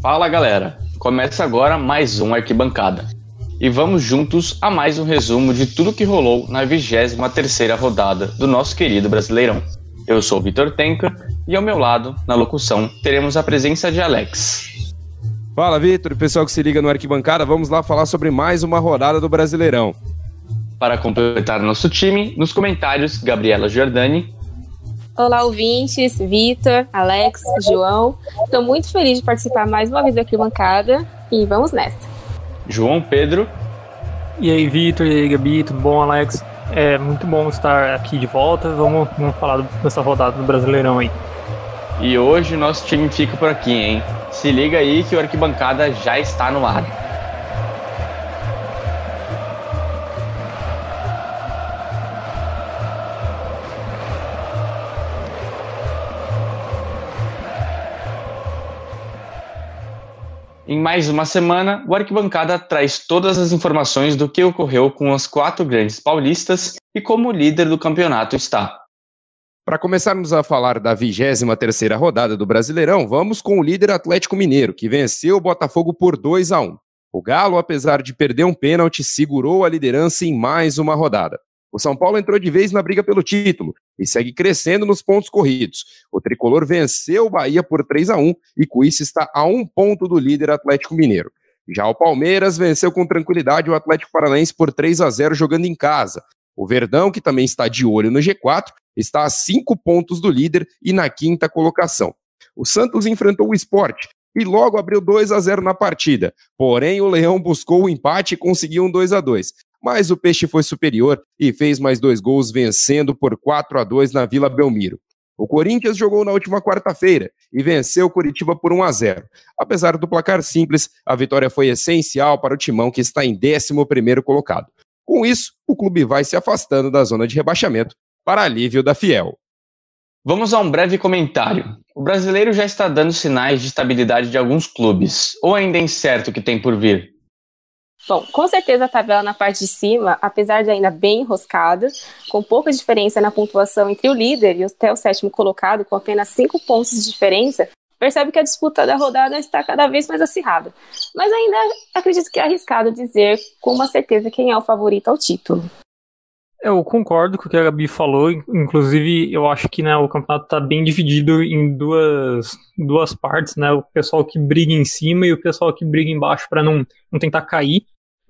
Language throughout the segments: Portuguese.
Fala galera, começa agora mais um Arquibancada. E vamos juntos a mais um resumo de tudo que rolou na 23ª rodada do nosso querido Brasileirão. Eu sou o Vitor Tenka e ao meu lado, na locução, teremos a presença de Alex. Fala Vitor, pessoal que se liga no Arquibancada, vamos lá falar sobre mais uma rodada do Brasileirão. Para completar nosso time, nos comentários, Gabriela Giordani Olá, ouvintes, Vitor, Alex, João. Estou muito feliz de participar mais uma vez da Arquibancada e vamos nessa. João Pedro. E aí, Vitor, e aí, Gabi, tudo bom, Alex? É muito bom estar aqui de volta. Vamos, vamos falar dessa rodada do Brasileirão aí. E hoje o nosso time fica por aqui, hein? Se liga aí que o Arquibancada já está no ar. Em mais uma semana, o Arquibancada traz todas as informações do que ocorreu com as quatro grandes paulistas e como o líder do campeonato está. Para começarmos a falar da 23ª rodada do Brasileirão, vamos com o líder Atlético Mineiro, que venceu o Botafogo por 2 a 1. O Galo, apesar de perder um pênalti, segurou a liderança em mais uma rodada. O São Paulo entrou de vez na briga pelo título e segue crescendo nos pontos corridos. O tricolor venceu o Bahia por 3 a 1 e com isso está a um ponto do líder Atlético Mineiro. Já o Palmeiras venceu com tranquilidade o Atlético Paranaense por 3 a 0 jogando em casa. O Verdão, que também está de olho no G4, está a cinco pontos do líder e na quinta colocação. O Santos enfrentou o esporte e logo abriu 2 a 0 na partida. Porém, o Leão buscou o empate e conseguiu um 2 a 2 mas o Peixe foi superior e fez mais dois gols, vencendo por 4 a 2 na Vila Belmiro. O Corinthians jogou na última quarta-feira e venceu o Curitiba por 1 a 0. Apesar do placar simples, a vitória foi essencial para o Timão, que está em 11º colocado. Com isso, o clube vai se afastando da zona de rebaixamento para alívio da Fiel. Vamos a um breve comentário. O brasileiro já está dando sinais de estabilidade de alguns clubes, ou ainda é incerto o que tem por vir? Bom, com certeza a tabela na parte de cima, apesar de ainda bem enroscada, com pouca diferença na pontuação entre o líder e até o sétimo colocado, com apenas cinco pontos de diferença, percebe que a disputa da rodada está cada vez mais acirrada. Mas ainda acredito que é arriscado dizer com uma certeza quem é o favorito ao título. Eu concordo com o que a Gabi falou, inclusive eu acho que né, o campeonato está bem dividido em duas, duas partes, né? O pessoal que briga em cima e o pessoal que briga embaixo para não, não tentar cair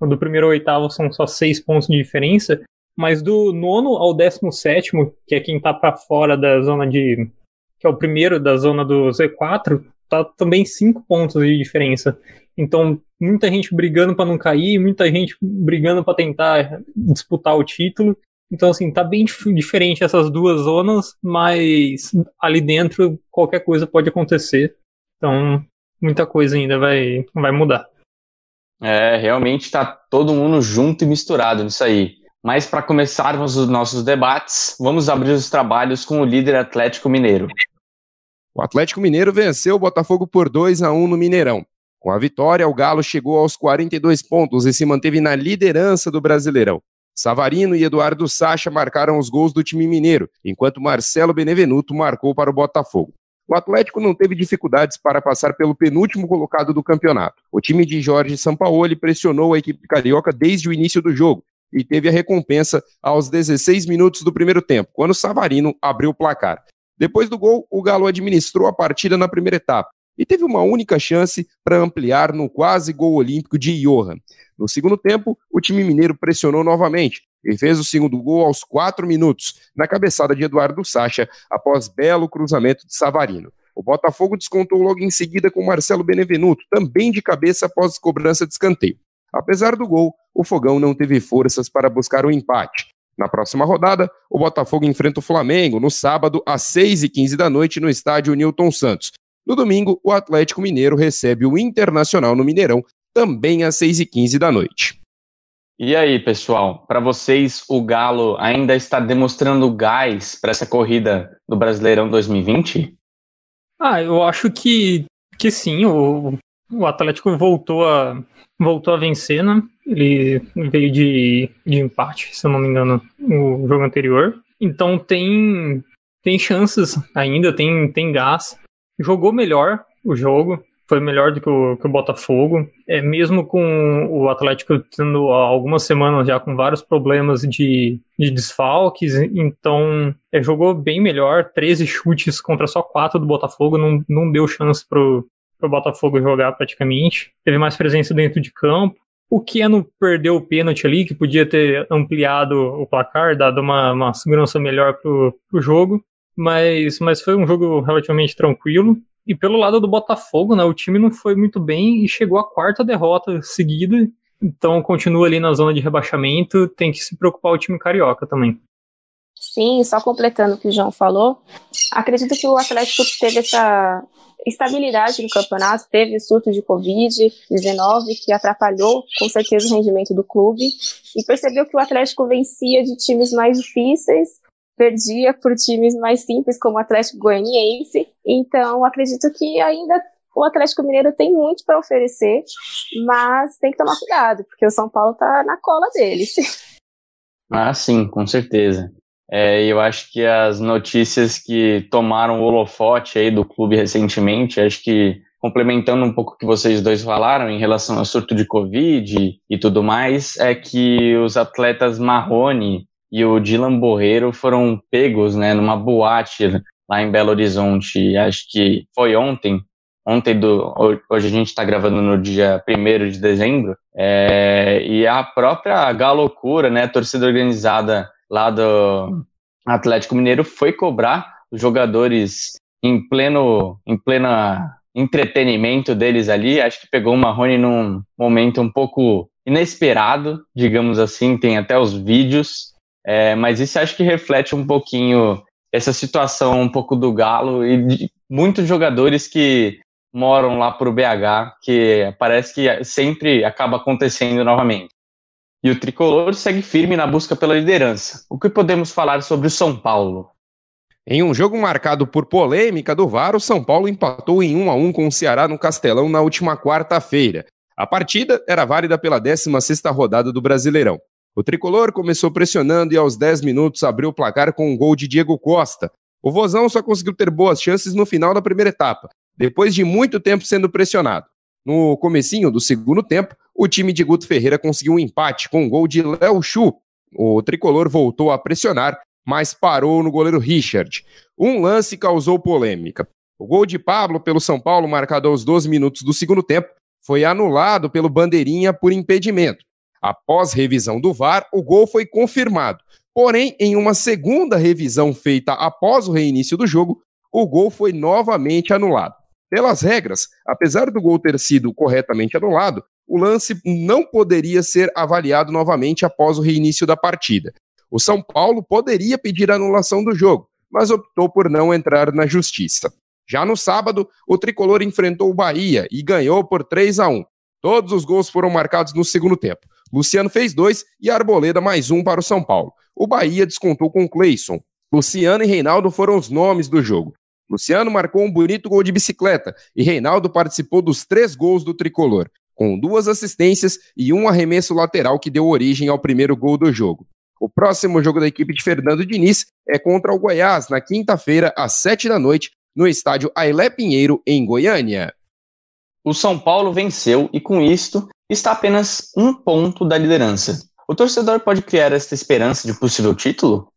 do primeiro ao oitavo são só seis pontos de diferença, mas do nono ao décimo sétimo, que é quem tá para fora da zona de. que é o primeiro da zona do Z4, tá também cinco pontos de diferença. Então, muita gente brigando para não cair, muita gente brigando para tentar disputar o título. Então, assim, tá bem diferente essas duas zonas, mas ali dentro qualquer coisa pode acontecer. Então, muita coisa ainda vai, vai mudar. É, realmente está todo mundo junto e misturado nisso aí. Mas para começarmos os nossos debates, vamos abrir os trabalhos com o líder Atlético Mineiro. O Atlético Mineiro venceu o Botafogo por 2 a 1 no Mineirão. Com a vitória, o Galo chegou aos 42 pontos e se manteve na liderança do Brasileirão. Savarino e Eduardo Sacha marcaram os gols do time mineiro, enquanto Marcelo Benevenuto marcou para o Botafogo. O Atlético não teve dificuldades para passar pelo penúltimo colocado do campeonato. O time de Jorge Sampaoli pressionou a equipe carioca desde o início do jogo e teve a recompensa aos 16 minutos do primeiro tempo, quando Savarino abriu o placar. Depois do gol, o Galo administrou a partida na primeira etapa e teve uma única chance para ampliar no quase gol olímpico de Johan. No segundo tempo, o time mineiro pressionou novamente, e fez o segundo gol aos quatro minutos, na cabeçada de Eduardo Sacha, após belo cruzamento de Savarino. O Botafogo descontou logo em seguida com Marcelo Benevenuto, também de cabeça após cobrança de escanteio. Apesar do gol, o Fogão não teve forças para buscar o empate. Na próxima rodada, o Botafogo enfrenta o Flamengo no sábado às 6h15 da noite no estádio Newton Santos. No domingo, o Atlético Mineiro recebe o Internacional no Mineirão, também às 6h15 da noite. E aí, pessoal, para vocês o Galo ainda está demonstrando gás para essa corrida do Brasileirão 2020? Ah, eu acho que, que sim, o, o Atlético voltou a, voltou a vencer, né? Ele veio de, de empate, se eu não me engano, no jogo anterior. Então tem, tem chances ainda, tem, tem gás. Jogou melhor o jogo, foi melhor do que o, que o Botafogo. É, mesmo com o Atlético tendo algumas semanas já com vários problemas de, de desfalques, então é, jogou bem melhor, 13 chutes contra só 4 do Botafogo, não, não deu chance pro, pro Botafogo jogar praticamente. Teve mais presença dentro de campo. O Keno perdeu o pênalti ali, que podia ter ampliado o placar, dado uma, uma segurança melhor pro, pro jogo. Mas, mas foi um jogo relativamente tranquilo. E pelo lado do Botafogo, né, o time não foi muito bem e chegou à quarta derrota seguida. Então continua ali na zona de rebaixamento, tem que se preocupar o time carioca também. Sim, só completando o que o João falou, acredito que o Atlético teve essa estabilidade no campeonato, teve surto de Covid-19 que atrapalhou com certeza o rendimento do clube e percebeu que o Atlético vencia de times mais difíceis perdia por times mais simples, como o Atlético Goianiense. Então, acredito que ainda o Atlético Mineiro tem muito para oferecer, mas tem que tomar cuidado, porque o São Paulo está na cola deles. Ah, sim, com certeza. É, eu acho que as notícias que tomaram o holofote aí do clube recentemente, acho que complementando um pouco o que vocês dois falaram em relação ao surto de Covid e tudo mais, é que os atletas Marrone e o Dylan Borreiro foram pegos, né, numa boate lá em Belo Horizonte, acho que foi ontem, ontem do, hoje a gente está gravando no dia 1 de dezembro, é, e a própria Galocura, né, torcida organizada lá do Atlético Mineiro, foi cobrar os jogadores em pleno, em plena entretenimento deles ali, acho que pegou o Marrone num momento um pouco inesperado, digamos assim, tem até os vídeos, é, mas isso acho que reflete um pouquinho essa situação um pouco do Galo e de muitos jogadores que moram lá para o BH, que parece que sempre acaba acontecendo novamente. E o tricolor segue firme na busca pela liderança. O que podemos falar sobre o São Paulo? Em um jogo marcado por polêmica do VAR, o São Paulo empatou em 1 a 1 com o Ceará no Castelão na última quarta-feira. A partida era válida pela 16ª rodada do Brasileirão. O tricolor começou pressionando e aos 10 minutos abriu o placar com um gol de Diego Costa. O Vozão só conseguiu ter boas chances no final da primeira etapa, depois de muito tempo sendo pressionado. No comecinho do segundo tempo, o time de Guto Ferreira conseguiu um empate com um gol de Léo Chu. O tricolor voltou a pressionar, mas parou no goleiro Richard. Um lance causou polêmica. O gol de Pablo pelo São Paulo, marcado aos 12 minutos do segundo tempo, foi anulado pelo Bandeirinha por impedimento. Após revisão do VAR, o gol foi confirmado. Porém, em uma segunda revisão feita após o reinício do jogo, o gol foi novamente anulado. Pelas regras, apesar do gol ter sido corretamente anulado, o lance não poderia ser avaliado novamente após o reinício da partida. O São Paulo poderia pedir anulação do jogo, mas optou por não entrar na justiça. Já no sábado, o tricolor enfrentou o Bahia e ganhou por 3 a 1. Todos os gols foram marcados no segundo tempo. Luciano fez dois e Arboleda mais um para o São Paulo. O Bahia descontou com Cleison. Luciano e Reinaldo foram os nomes do jogo. Luciano marcou um bonito gol de bicicleta e Reinaldo participou dos três gols do tricolor, com duas assistências e um arremesso lateral que deu origem ao primeiro gol do jogo. O próximo jogo da equipe de Fernando Diniz é contra o Goiás, na quinta-feira, às sete da noite, no estádio Ailé Pinheiro, em Goiânia. O São Paulo venceu e, com isto, está apenas um ponto da liderança. O torcedor pode criar esta esperança de possível título?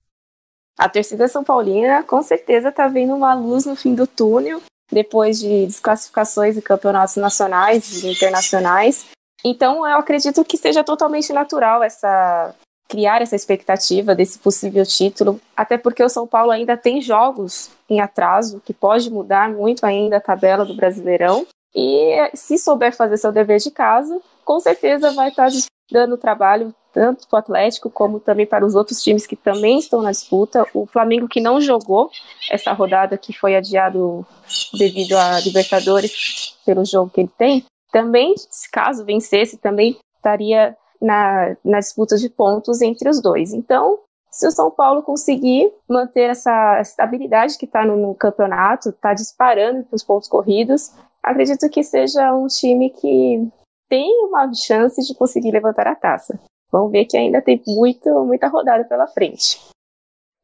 A torcida São Paulina com certeza está vendo uma luz no fim do túnel, depois de desclassificações em campeonatos nacionais e internacionais. Então, eu acredito que seja totalmente natural essa criar essa expectativa desse possível título, até porque o São Paulo ainda tem jogos em atraso, que pode mudar muito ainda a tabela do Brasileirão. E se souber fazer seu dever de casa, com certeza vai estar dando trabalho tanto para o Atlético como também para os outros times que também estão na disputa. O Flamengo que não jogou essa rodada que foi adiado devido a Libertadores pelo jogo que ele tem, também, caso vencesse, também estaria na, na disputa de pontos entre os dois. Então, se o São Paulo conseguir manter essa estabilidade que está no, no, campeonato, está disparando para os pontos corridos, acredito que seja um time que tem uma chance de conseguir levantar a taça. Vamos ver que ainda tem muito, muita rodada pela frente.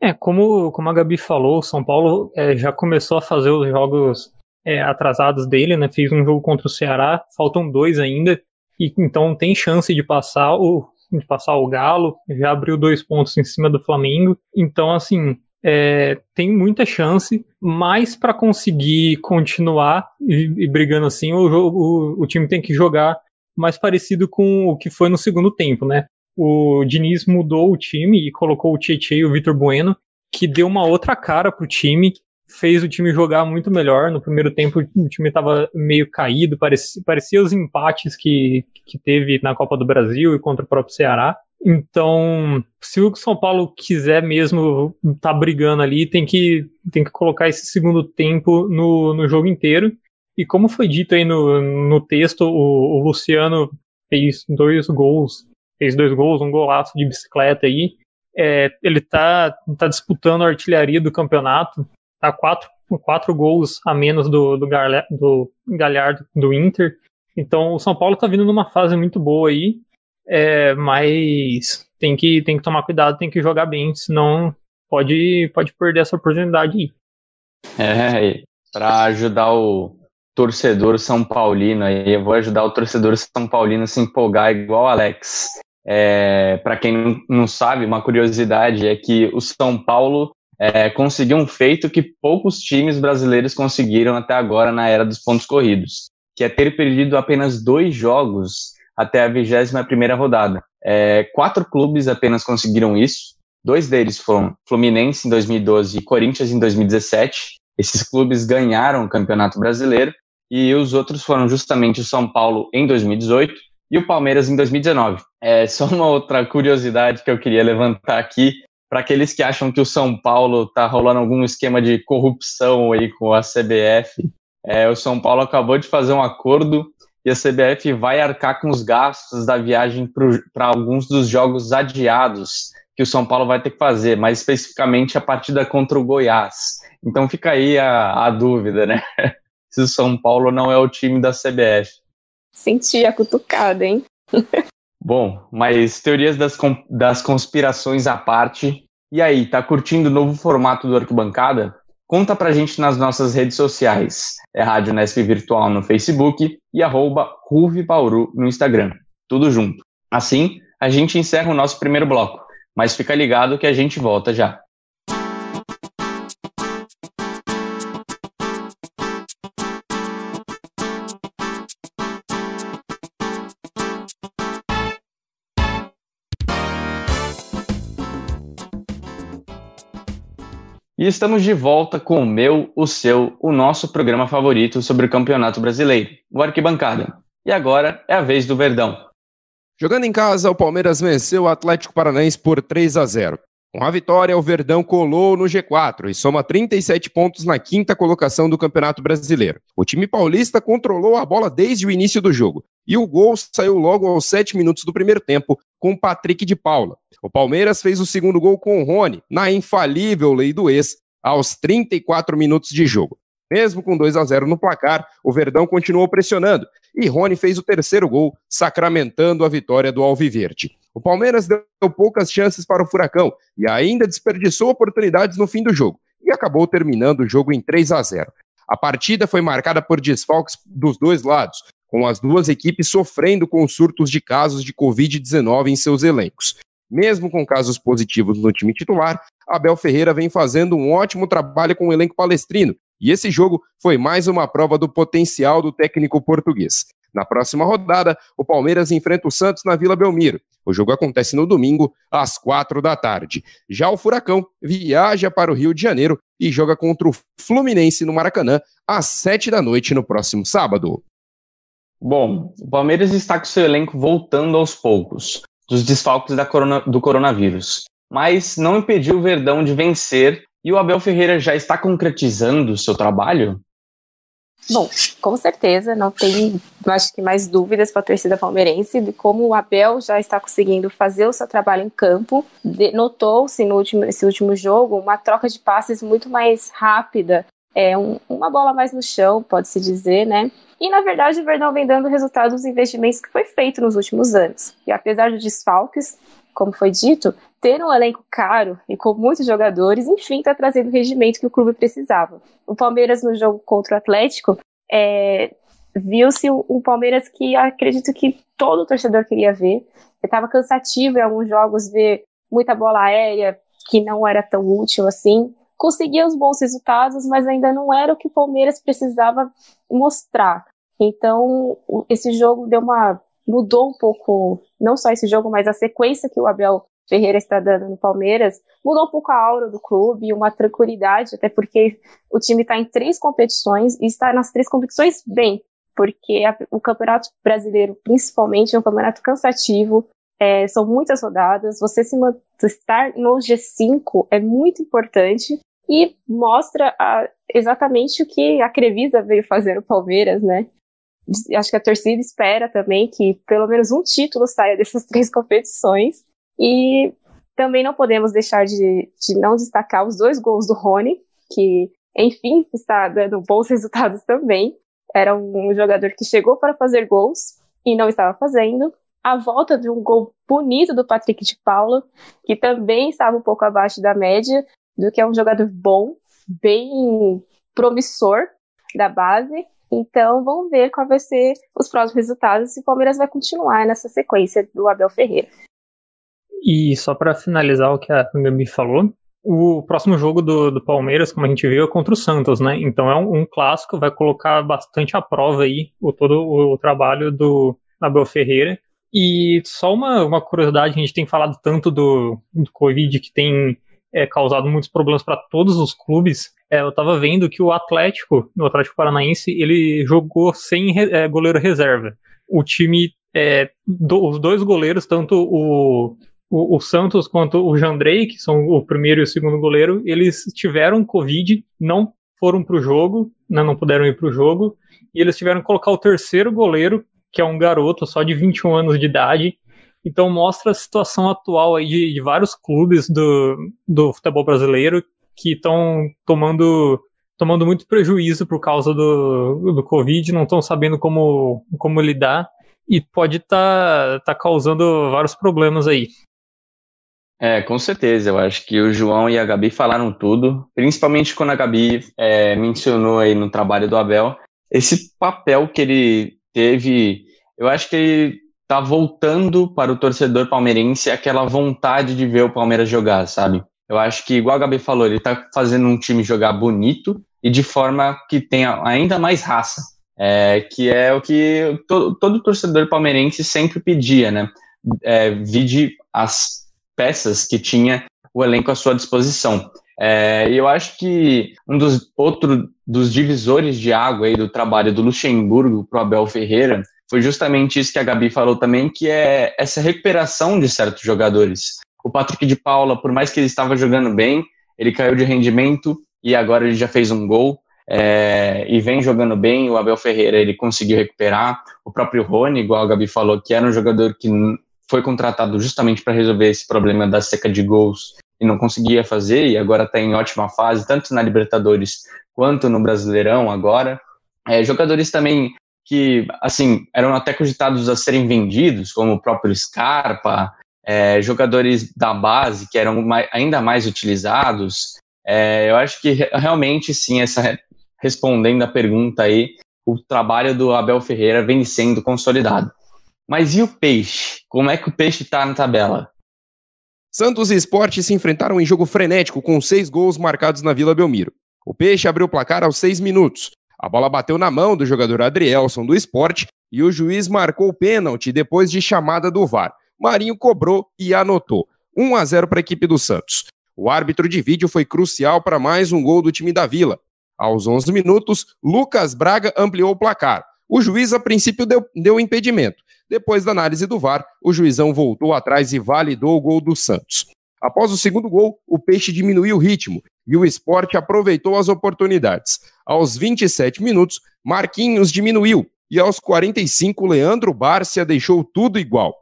É, como, como a Gabi falou, o São Paulo é, já começou a fazer os jogos é, atrasados dele, né? Fez um jogo contra o Ceará, faltam dois ainda, e então tem chance de passar o de passar o Galo, já abriu dois pontos em cima do Flamengo. Então, assim, é, tem muita chance, mas para conseguir continuar e, e, brigando assim, o, o, o time tem que jogar mais parecido com o que foi no segundo tempo, né? O Diniz mudou o time e colocou o Tietchan e o Vitor Bueno, que deu uma outra cara pro time, fez o time jogar muito melhor. No primeiro tempo o time estava meio caído, parecia, parecia os empates que, que teve na Copa do Brasil e contra o próprio Ceará. Então, se o São Paulo quiser mesmo estar tá brigando ali, tem que, tem que colocar esse segundo tempo no, no jogo inteiro. E como foi dito aí no, no texto, o, o Luciano fez dois gols, fez dois gols, um golaço de bicicleta aí. É, ele tá, tá disputando a artilharia do campeonato, tá quatro, quatro gols a menos do, do, Garle, do Galhardo do Inter. Então o São Paulo tá vindo numa fase muito boa aí, é, mas tem que, tem que tomar cuidado, tem que jogar bem, senão pode, pode perder essa oportunidade aí. É, para ajudar o torcedor São Paulino aí, eu vou ajudar o torcedor São Paulino a se empolgar igual o Alex. É, para quem não sabe, uma curiosidade é que o São Paulo é, conseguiu um feito que poucos times brasileiros conseguiram até agora na era dos pontos corridos, que é ter perdido apenas dois jogos até a 21ª rodada. É, quatro clubes apenas conseguiram isso, dois deles foram Fluminense em 2012 e Corinthians em 2017. Esses clubes ganharam o Campeonato Brasileiro e os outros foram justamente o São Paulo em 2018 e o Palmeiras em 2019. É só uma outra curiosidade que eu queria levantar aqui para aqueles que acham que o São Paulo está rolando algum esquema de corrupção aí com a CBF, é, o São Paulo acabou de fazer um acordo e a CBF vai arcar com os gastos da viagem para alguns dos jogos adiados que o São Paulo vai ter que fazer, mais especificamente a partida contra o Goiás. Então fica aí a, a dúvida, né? Se o São Paulo não é o time da CBF. Senti a cutucada, hein? Bom, mas teorias das, das conspirações à parte. E aí, tá curtindo o novo formato do Arquibancada? Conta pra gente nas nossas redes sociais. É Rádio Nesp Virtual no Facebook e arroba Bauru no Instagram. Tudo junto. Assim, a gente encerra o nosso primeiro bloco. Mas fica ligado que a gente volta já. E estamos de volta com o meu, o seu, o nosso programa favorito sobre o Campeonato Brasileiro, o Arquibancada. E agora é a vez do Verdão. Jogando em casa, o Palmeiras venceu o Atlético Paranaense por 3 a 0. Com a vitória, o Verdão colou no G4 e soma 37 pontos na quinta colocação do Campeonato Brasileiro. O time paulista controlou a bola desde o início do jogo e o gol saiu logo aos 7 minutos do primeiro tempo com Patrick de Paula. O Palmeiras fez o segundo gol com o Rony, na infalível lei do ex, aos 34 minutos de jogo. Mesmo com 2 a 0 no placar, o Verdão continuou pressionando e Rony fez o terceiro gol, sacramentando a vitória do Alviverde. O Palmeiras deu poucas chances para o Furacão e ainda desperdiçou oportunidades no fim do jogo e acabou terminando o jogo em 3 a 0. A partida foi marcada por desfalques dos dois lados, com as duas equipes sofrendo com surtos de casos de Covid-19 em seus elencos. Mesmo com casos positivos no time titular, Abel Ferreira vem fazendo um ótimo trabalho com o elenco palestrino, e esse jogo foi mais uma prova do potencial do técnico português. Na próxima rodada, o Palmeiras enfrenta o Santos na Vila Belmiro. O jogo acontece no domingo, às quatro da tarde. Já o Furacão viaja para o Rio de Janeiro e joga contra o Fluminense no Maracanã, às sete da noite no próximo sábado. Bom, o Palmeiras está com seu elenco voltando aos poucos dos desfalques corona, do coronavírus, mas não impediu o Verdão de vencer e o Abel Ferreira já está concretizando o seu trabalho? Bom, com certeza, não tem, acho que mais dúvidas para a torcida palmeirense de como o Abel já está conseguindo fazer o seu trabalho em campo. Notou-se no último, nesse último jogo uma troca de passes muito mais rápida, é um, uma bola mais no chão, pode-se dizer, né? E, na verdade, o Verdão vem dando resultado dos investimentos que foi feito nos últimos anos. E apesar dos desfalques, como foi dito, ter um elenco caro e com muitos jogadores, enfim, está trazendo o rendimento que o clube precisava. O Palmeiras, no jogo contra o Atlético, é, viu-se um Palmeiras que acredito que todo torcedor queria ver. Estava cansativo em alguns jogos ver muita bola aérea, que não era tão útil assim. Conseguia os bons resultados, mas ainda não era o que o Palmeiras precisava mostrar. Então, esse jogo deu uma mudou um pouco, não só esse jogo, mas a sequência que o Abel Ferreira está dando no Palmeiras, mudou um pouco a aura do clube, uma tranquilidade, até porque o time está em três competições e está nas três competições bem, porque a, o Campeonato Brasileiro, principalmente, é um campeonato cansativo, é, são muitas rodadas, você se estar no G5 é muito importante e mostra a, exatamente o que a Crevisa veio fazer no Palmeiras, né? Acho que a torcida espera também que pelo menos um título saia dessas três competições e também não podemos deixar de, de não destacar os dois gols do Rony, que, enfim, está dando bons resultados também. Era um jogador que chegou para fazer gols e não estava fazendo. A volta de um gol bonito do Patrick de Paula, que também estava um pouco abaixo da média, do que é um jogador bom, bem promissor da base. Então, vamos ver qual vai ser os próximos resultados se o Palmeiras vai continuar nessa sequência do Abel Ferreira. E só para finalizar o que a Gabi falou, o próximo jogo do, do, Palmeiras, como a gente viu, é contra o Santos, né? Então é um, um clássico, vai colocar bastante à prova aí o, todo o, o trabalho do Abel Ferreira. E só uma, uma curiosidade, a gente tem falado tanto do, do Covid que tem é, causado muitos problemas para todos os clubes. É, eu estava vendo que o Atlético, o Atlético Paranaense, ele jogou sem é, goleiro reserva. O time, é, do, os dois goleiros, tanto o o, o, Santos quanto o Jandrei, que são o primeiro e o segundo goleiro, eles tiveram Covid, não foram para o jogo, né, não puderam ir para o jogo, e eles tiveram que colocar o terceiro goleiro, que é um garoto só de 21 anos de idade. Então mostra a situação atual aí de, de vários clubes do, do futebol brasileiro que estão tomando tomando muito prejuízo por causa do, do Covid, não estão sabendo como, como lidar e pode estar tá, tá causando vários problemas aí. É, com certeza. Eu acho que o João e a Gabi falaram tudo, principalmente quando a Gabi é, mencionou aí no trabalho do Abel esse papel que ele teve. Eu acho que ele tá voltando para o torcedor palmeirense aquela vontade de ver o Palmeiras jogar, sabe? Eu acho que, igual a Gabi falou, ele tá fazendo um time jogar bonito e de forma que tenha ainda mais raça, é, que é o que todo, todo torcedor palmeirense sempre pedia, né? É, vide as peças que tinha o elenco à sua disposição. É, eu acho que um dos outro dos divisores de água aí do trabalho do Luxemburgo para o Abel Ferreira foi justamente isso que a Gabi falou também, que é essa recuperação de certos jogadores. O Patrick de Paula, por mais que ele estava jogando bem, ele caiu de rendimento e agora ele já fez um gol é, e vem jogando bem. O Abel Ferreira ele conseguiu recuperar. O próprio Rony, igual a Gabi falou, que era um jogador que foi contratado justamente para resolver esse problema da seca de gols e não conseguia fazer, e agora está em ótima fase, tanto na Libertadores quanto no Brasileirão agora. É, jogadores também que, assim, eram até cogitados a serem vendidos, como o próprio Scarpa, é, jogadores da base que eram mais, ainda mais utilizados. É, eu acho que realmente, sim, essa respondendo a pergunta aí, o trabalho do Abel Ferreira vem sendo consolidado. Mas e o Peixe? Como é que o Peixe está na tabela? Santos e Esporte se enfrentaram em jogo frenético com seis gols marcados na Vila Belmiro. O Peixe abriu o placar aos seis minutos. A bola bateu na mão do jogador Adrielson do Esporte e o juiz marcou o pênalti depois de chamada do VAR. Marinho cobrou e anotou. 1 a 0 para a equipe do Santos. O árbitro de vídeo foi crucial para mais um gol do time da Vila. Aos 11 minutos, Lucas Braga ampliou o placar. O juiz, a princípio, deu, deu impedimento, depois da análise do VAR, o juizão voltou atrás e validou o gol do Santos. Após o segundo gol, o Peixe diminuiu o ritmo e o esporte aproveitou as oportunidades. Aos 27 minutos, Marquinhos diminuiu e aos 45, Leandro Bárcia deixou tudo igual.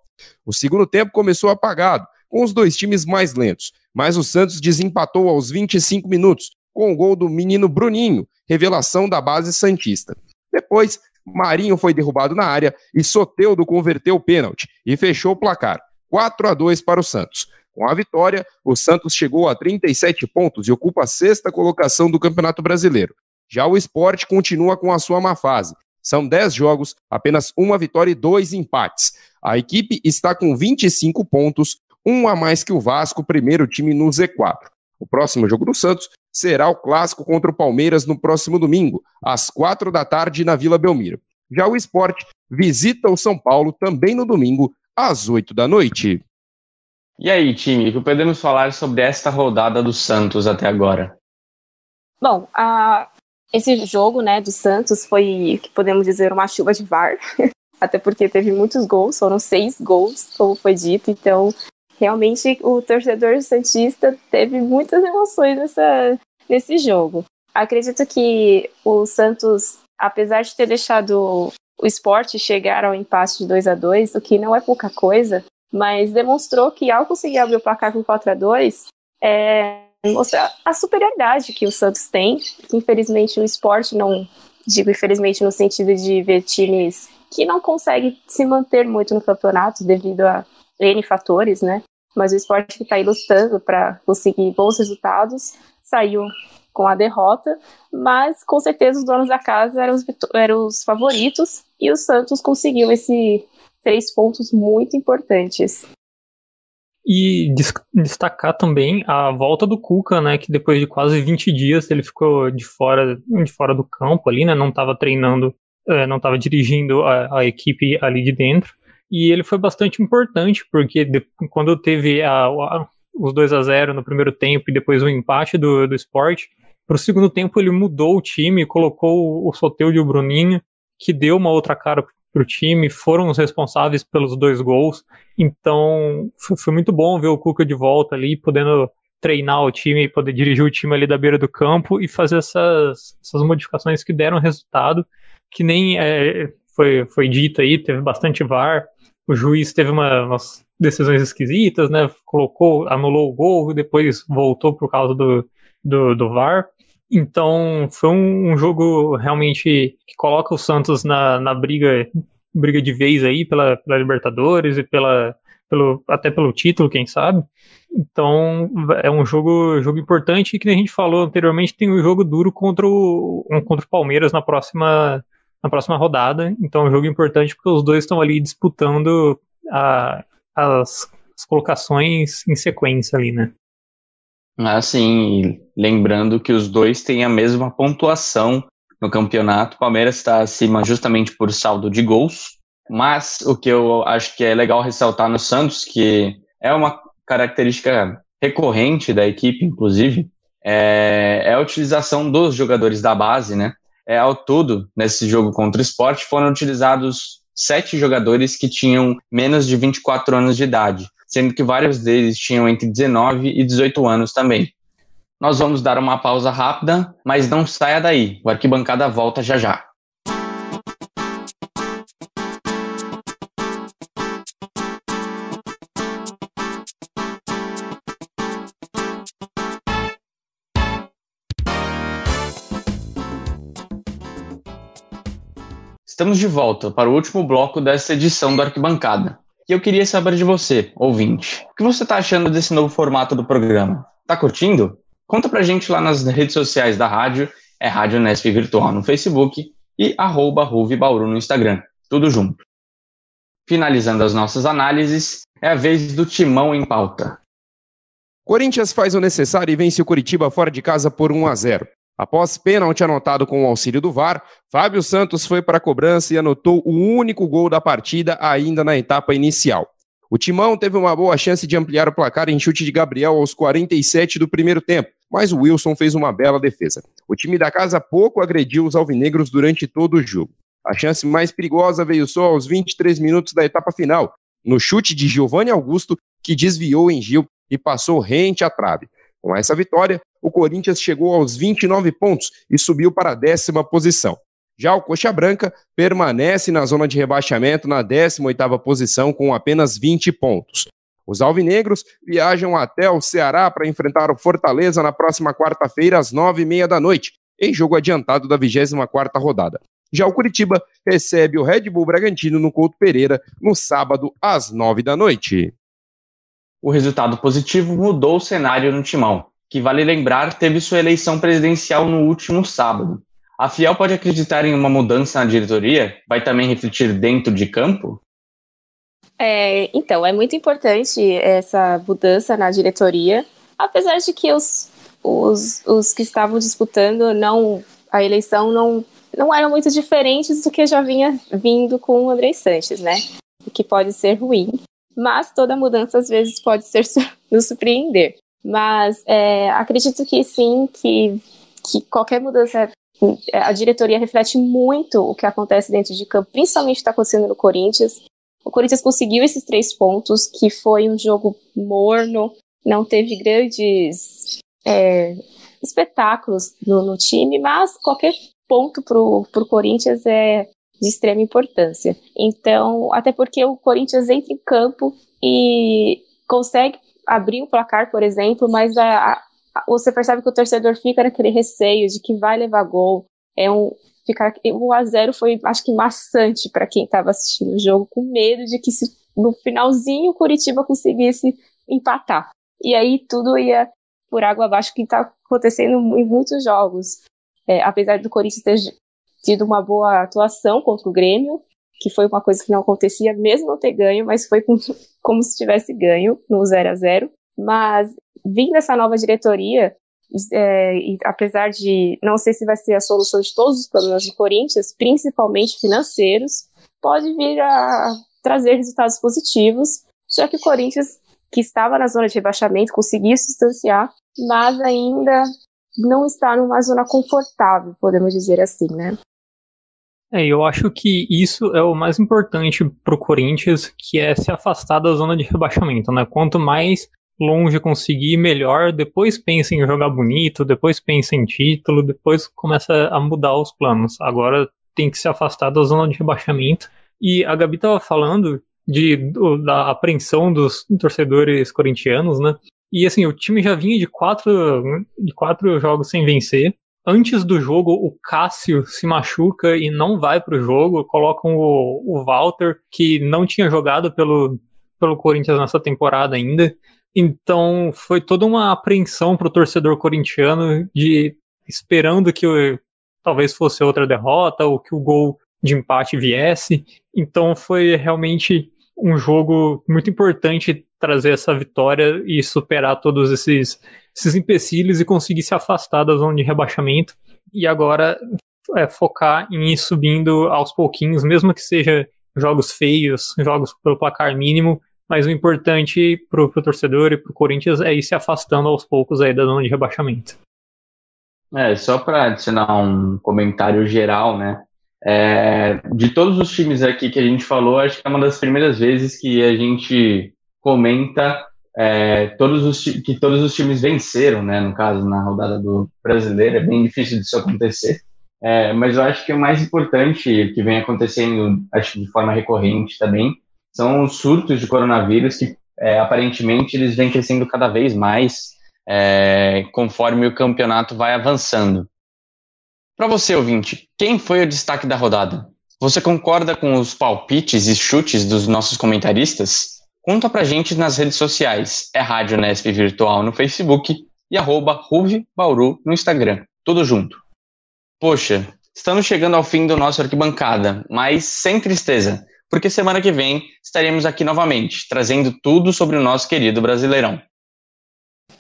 O segundo tempo começou apagado, com os dois times mais lentos, mas o Santos desempatou aos 25 minutos, com o gol do menino Bruninho, revelação da base Santista. Depois, Marinho foi derrubado na área e Soteudo converteu o pênalti e fechou o placar. 4 a 2 para o Santos. Com a vitória, o Santos chegou a 37 pontos e ocupa a sexta colocação do Campeonato Brasileiro. Já o esporte continua com a sua má fase. São 10 jogos, apenas uma vitória e dois empates. A equipe está com 25 pontos, um a mais que o Vasco, primeiro time no Z4. O próximo jogo do Santos será o clássico contra o Palmeiras no próximo domingo, às quatro da tarde, na Vila Belmiro. Já o esporte visita o São Paulo também no domingo, às oito da noite. E aí, time, o que podemos falar sobre esta rodada do Santos até agora? Bom, a, esse jogo né, do Santos foi, que podemos dizer, uma chuva de VAR, até porque teve muitos gols, foram seis gols, como foi dito, então realmente o torcedor Santista teve muitas emoções nessa, nesse jogo. Acredito que o Santos, apesar de ter deixado o esporte chegar ao empate de 2 a 2 o que não é pouca coisa, mas demonstrou que ao conseguir abrir o placar com 4 a 2 é, mostrar a superioridade que o Santos tem, que infelizmente o esporte não, digo infelizmente no sentido de ver times que não conseguem se manter muito no campeonato devido a N fatores, né? Mas o esporte que está aí lutando para conseguir bons resultados saiu com a derrota, mas com certeza os donos da casa eram os, eram os favoritos e o Santos conseguiu esses três pontos muito importantes. E destacar também a volta do Cuca, né, que depois de quase 20 dias ele ficou de fora, de fora do campo ali, né, não estava treinando, eh, não estava dirigindo a, a equipe ali de dentro e ele foi bastante importante, porque de, quando teve a, a, os 2 a 0 no primeiro tempo e depois o empate do, do esporte, para o segundo tempo ele mudou o time, colocou o Soteudo e o Bruninho, que deu uma outra cara para o time, foram os responsáveis pelos dois gols. Então foi, muito bom ver o Cuca de volta ali, podendo treinar o time, poder dirigir o time ali da beira do campo e fazer essas, essas modificações que deram resultado, que nem é, foi, foi dito aí, teve bastante VAR, o juiz teve uma, umas decisões esquisitas, né? Colocou, anulou o gol e depois voltou por causa do, do, do VAR. Então foi um, um, jogo realmente que coloca o Santos na, na briga, briga de vez aí pela, pela Libertadores e pela, pelo, até pelo título, quem sabe. Então é um jogo, jogo importante que a gente falou anteriormente tem um jogo duro contra o, um, contra o Palmeiras na próxima na próxima rodada. Então é um jogo importante porque os dois estão ali disputando a, as, as colocações em sequência ali, né? Ah, sim. Lembrando que os dois têm a mesma pontuação no campeonato. O Palmeiras está acima justamente por saldo de gols. Mas o que eu acho que é legal ressaltar no Santos, que é uma característica recorrente da equipe, inclusive, é, é a utilização dos jogadores da base, né? É, ao todo, nesse jogo contra o esporte, foram utilizados sete jogadores que tinham menos de 24 anos de idade, sendo que vários deles tinham entre 19 e 18 anos também. Nós vamos dar uma pausa rápida, mas não saia daí, o arquibancada volta já já. Estamos de volta para o último bloco dessa edição do Arquibancada. E eu queria saber de você, ouvinte, o que você está achando desse novo formato do programa? Tá curtindo? Conta pra gente lá nas redes sociais da rádio, é Rádio Nesp Virtual no Facebook e arroba Ruve Bauru no Instagram, tudo junto. Finalizando as nossas análises, é a vez do Timão em pauta. Corinthians faz o necessário e vence o Curitiba fora de casa por 1 a 0. Após pênalti anotado com o auxílio do VAR, Fábio Santos foi para a cobrança e anotou o único gol da partida ainda na etapa inicial. O Timão teve uma boa chance de ampliar o placar em chute de Gabriel aos 47 do primeiro tempo, mas o Wilson fez uma bela defesa. O time da casa pouco agrediu os alvinegros durante todo o jogo. A chance mais perigosa veio só aos 23 minutos da etapa final, no chute de Giovanni Augusto, que desviou em Gil e passou rente à trave. Com essa vitória, o Corinthians chegou aos 29 pontos e subiu para a décima posição. Já o Coxa Branca permanece na zona de rebaixamento na 18ª posição com apenas 20 pontos. Os alvinegros viajam até o Ceará para enfrentar o Fortaleza na próxima quarta-feira às 9h30 da noite, em jogo adiantado da 24ª rodada. Já o Curitiba recebe o Red Bull Bragantino no Couto Pereira no sábado às 9 da noite. o resultado positivo mudou o cenário no Timão, que vale lembrar teve sua eleição presidencial no último sábado. A Fiel pode acreditar em uma mudança na diretoria? Vai também refletir dentro de campo? É, então, é muito importante essa mudança na diretoria, apesar de que os, os, os que estavam disputando não a eleição não, não eram muito diferentes do que já vinha vindo com o André Sanches, né? O que pode ser ruim. Mas toda mudança às vezes pode ser nos surpreender. Mas é, acredito que sim, que, que qualquer mudança, a diretoria reflete muito o que acontece dentro de campo, principalmente o que está acontecendo no Corinthians. O Corinthians conseguiu esses três pontos, que foi um jogo morno, não teve grandes é, espetáculos no, no, time, mas qualquer ponto para o Corinthians é de extrema importância. Então, até porque o Corinthians entra em campo e consegue abrir o placar, por exemplo, mas a, a, você percebe que o torcedor fica naquele receio de que vai levar gol. É um, ficar o a 0 foi acho que maçante para quem estava assistindo o jogo com medo de que se, no finalzinho o Curitiba conseguisse empatar e aí tudo ia por água abaixo que está acontecendo em muitos jogos é, apesar do Corinthians ter tido uma boa atuação contra o Grêmio que foi uma coisa que não acontecia mesmo não ter ganho mas foi com, como se tivesse ganho no 0 a 0 mas vindo essa nova diretoria é, e, apesar de não sei se vai ser a solução de todos os problemas do Corinthians, principalmente financeiros, pode vir a trazer resultados positivos, já que o Corinthians, que estava na zona de rebaixamento, conseguiu se distanciar, mas ainda não está numa zona confortável, podemos dizer assim, né? É, eu acho que isso é o mais importante para o Corinthians, que é se afastar da zona de rebaixamento, né? Quanto mais longe conseguir, melhor. Depois pensa em jogar bonito, depois pensa em título, depois começa a mudar os planos. Agora tem que se afastar da zona de rebaixamento. E a Gabi tava falando de, do, da apreensão dos torcedores corintianos, né? E assim, o time já vinha de quatro, de quatro jogos sem vencer. Antes do jogo, o Cássio se machuca e não vai pro jogo. Colocam o, o Walter, que não tinha jogado pelo, pelo Corinthians nessa temporada ainda. Então foi toda uma apreensão para o torcedor corintiano de esperando que talvez fosse outra derrota ou que o gol de empate viesse. Então foi realmente um jogo muito importante trazer essa vitória e superar todos esses, esses empecilhos e conseguir se afastar da zona de rebaixamento. E agora é focar em ir subindo aos pouquinhos, mesmo que seja jogos feios, jogos pelo placar mínimo, mas o importante pro, pro torcedor e pro Corinthians é ir se afastando aos poucos aí da zona de rebaixamento. É, só para adicionar um comentário geral, né? É, de todos os times aqui que a gente falou, acho que é uma das primeiras vezes que a gente comenta é, todos os, que todos os times venceram, né? No caso, na rodada do brasileiro, é bem difícil disso acontecer. É, mas eu acho que o mais importante que vem acontecendo, acho de forma recorrente também, são os surtos de coronavírus que é, aparentemente eles vêm crescendo cada vez mais é, conforme o campeonato vai avançando. Para você, ouvinte, quem foi o destaque da rodada? Você concorda com os palpites e chutes dos nossos comentaristas? Conta pra gente nas redes sociais. É Rádio Nesp Virtual no Facebook e arroba Bauru no Instagram. Tudo junto. Poxa, estamos chegando ao fim do nosso arquibancada, mas sem tristeza porque semana que vem estaremos aqui novamente, trazendo tudo sobre o nosso querido Brasileirão.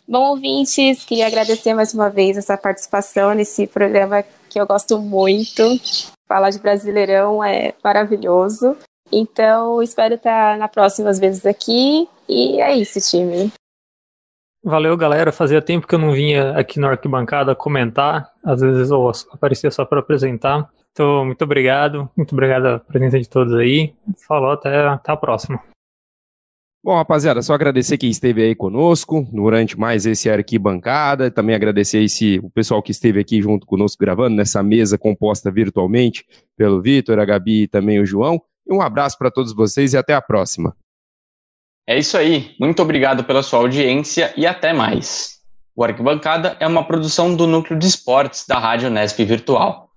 Bom, ouvintes, queria agradecer mais uma vez essa participação nesse programa que eu gosto muito. Falar de Brasileirão é maravilhoso. Então, espero estar na próximas vezes aqui. E é isso, time. Valeu, galera. Fazia tempo que eu não vinha aqui na arquibancada comentar. Às vezes eu aparecia só para apresentar. Então, muito obrigado. Muito obrigado a presença de todos aí. Falou, até, até a próxima. Bom, rapaziada, só agradecer quem esteve aí conosco durante mais esse arquibancada. Também agradecer esse, o pessoal que esteve aqui junto conosco gravando nessa mesa composta virtualmente pelo Vitor, a Gabi e também o João. Um abraço para todos vocês e até a próxima. É isso aí. Muito obrigado pela sua audiência e até mais. O Arquibancada é uma produção do Núcleo de Esportes da Rádio Nesp Virtual.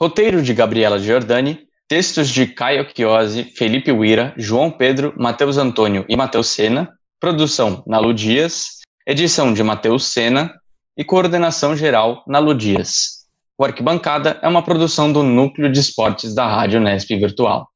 Roteiro de Gabriela Giordani, textos de Caio Chiosi, Felipe Uira, João Pedro, Matheus Antônio e Matheus Sena, Produção Nalu Dias, edição de Matheus Sena e coordenação geral Nalu Dias. O Arquibancada é uma produção do Núcleo de Esportes da Rádio Nesp Virtual.